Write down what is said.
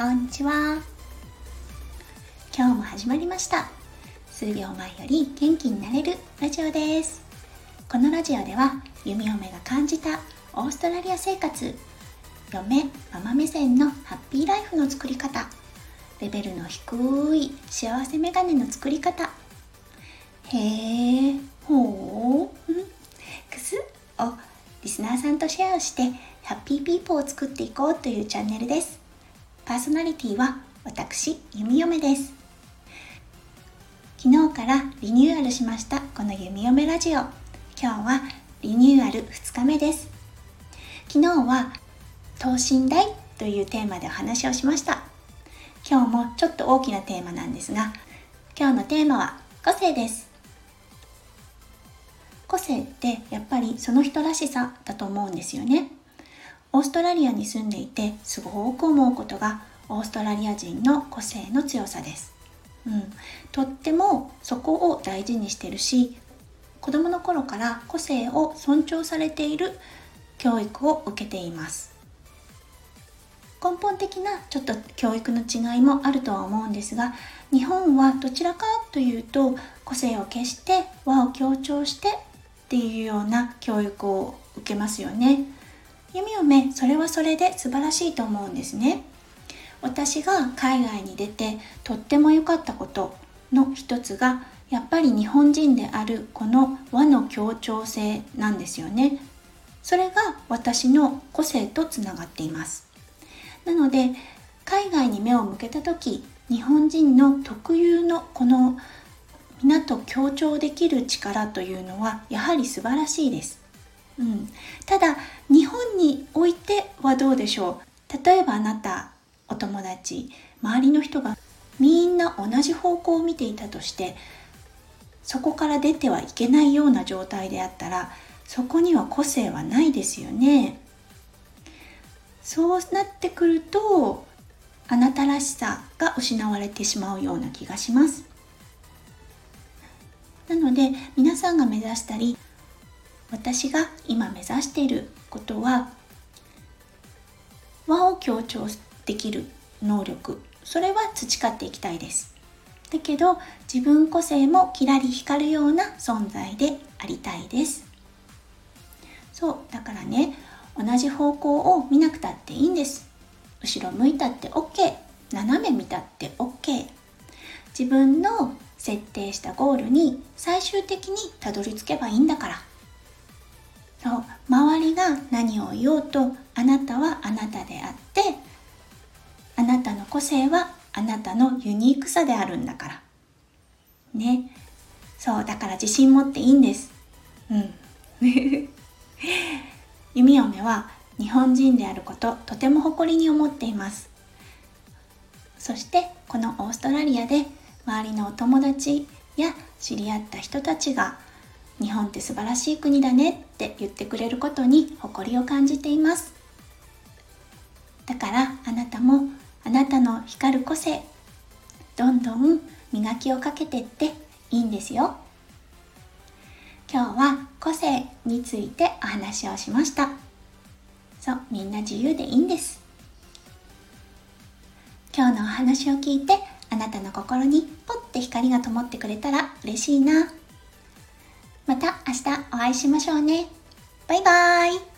こんにちは。今日も始まりました。数秒前より元気になれるラジオです。このラジオでは弓嫁が感じたオーストラリア生活嫁ママ目線のハッピーライフの作り方レベルの低い幸せメガネの作り方。へえほう、ん、くす？をリスナーさんとシェアをしてハッピーピーポーを作っていこうというチャンネルです。パーソナリティは私弓嫁です。昨日からリニューアルしましたこの弓嫁ラジオ。今日はリニューアル2日目です。昨日は等身大というテーマでお話をしました。今日もちょっと大きなテーマなんですが今日のテーマは個性です。個性ってやっぱりその人らしさだと思うんですよね。オーストラリアに住んでいてすごく思うことがオーストラリア人の個性の強さです、うん、とってもそこを大事にしてるし子供の頃から個性を尊重されている教育を受けています。根本的なちょっと教育の違いもあるとは思うんですが日本はどちらかというと個性を消して和を強調してっていうような教育を受けますよね。弓嫁それはそれで素晴らしいと思うんですね。私が海外に出てとっても良かったことの一つがやっぱり日本人であるこの和の協調性なんですよね。それが私の個性とつながっています。なので海外に目を向けた時日本人の特有のこの皆と協調できる力というのはやはり素晴らしいです。うん、ただ日本においてはどうでしょう？例えばあなたお友達周りの人がみんな同じ方向を見ていたとしてそこから出てはいけないような状態であったらそこには個性はないですよね。そうなってくるとあなたらしさが失われてしまうような気がします。なので皆さんが目指したり私が今目指していることは和を強調できる能力。それは培っていきたいです。だけど自分個性もキラリ光るような存在でありたいです。そうだからね同じ方向を見なくたっていいんです。後ろ向いたって OK 斜め見たって OK 自分の設定したゴールに最終的にたどり着けばいいんだから。そう周りが何を言おうとあなたはあなたであってあなたの個性はあなたのユニークさであるんだから。ね。そうだから自信持っていいんです。うん。弓嫁は日本人であることとても誇りに思っています。そしてこのオーストラリアで周りのお友達や知り合った人たちが日本って素晴らしい国だねって言ってくれることに誇りを感じています。だからあなたもあなたの光る個性どんどん磨きをかけてっていいんですよ。今日は個性についてお話をしました。そうみんな自由でいいんです。今日のお話を聞いてあなたの心にポッて光が灯ってくれたら嬉しいな。また明日お会いしましょうね。バイバーイ。